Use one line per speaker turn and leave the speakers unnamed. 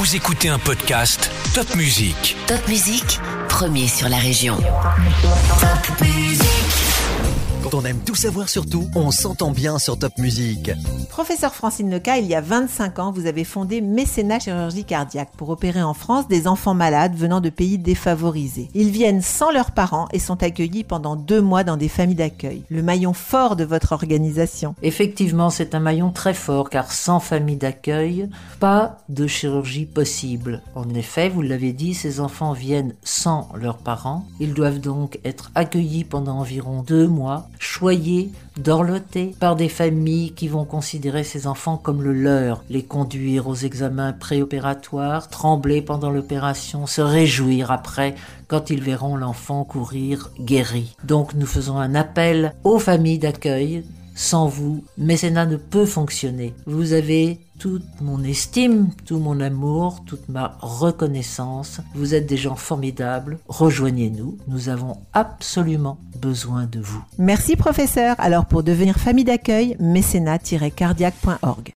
Vous écoutez un podcast Top Music.
Top Musique, premier sur la région.
Quand on aime tout savoir sur tout, on s'entend bien sur Top Music.
Professeur Francine Leca, il y a 25 ans, vous avez fondé Mécénat Chirurgie Cardiaque pour opérer en France des enfants malades venant de pays défavorisés. Ils viennent sans leurs parents et sont accueillis pendant deux mois dans des familles d'accueil. Le maillon fort de votre organisation.
Effectivement, c'est un maillon très fort car sans famille d'accueil, pas de chirurgie possible. En effet, vous l'avez dit, ces enfants viennent sans leurs parents. Ils doivent donc être accueillis pendant environ deux mois choyés, dorlotés par des familles qui vont considérer ces enfants comme le leur, les conduire aux examens préopératoires, trembler pendant l'opération, se réjouir après quand ils verront l'enfant courir guéri. Donc nous faisons un appel aux familles d'accueil sans vous, mécénat ne peut fonctionner. Vous avez toute mon estime, tout mon amour, toute ma reconnaissance. Vous êtes des gens formidables. Rejoignez-nous. Nous avons absolument besoin de vous.
Merci professeur. Alors pour devenir famille d'accueil, mécénat-cardiaque.org.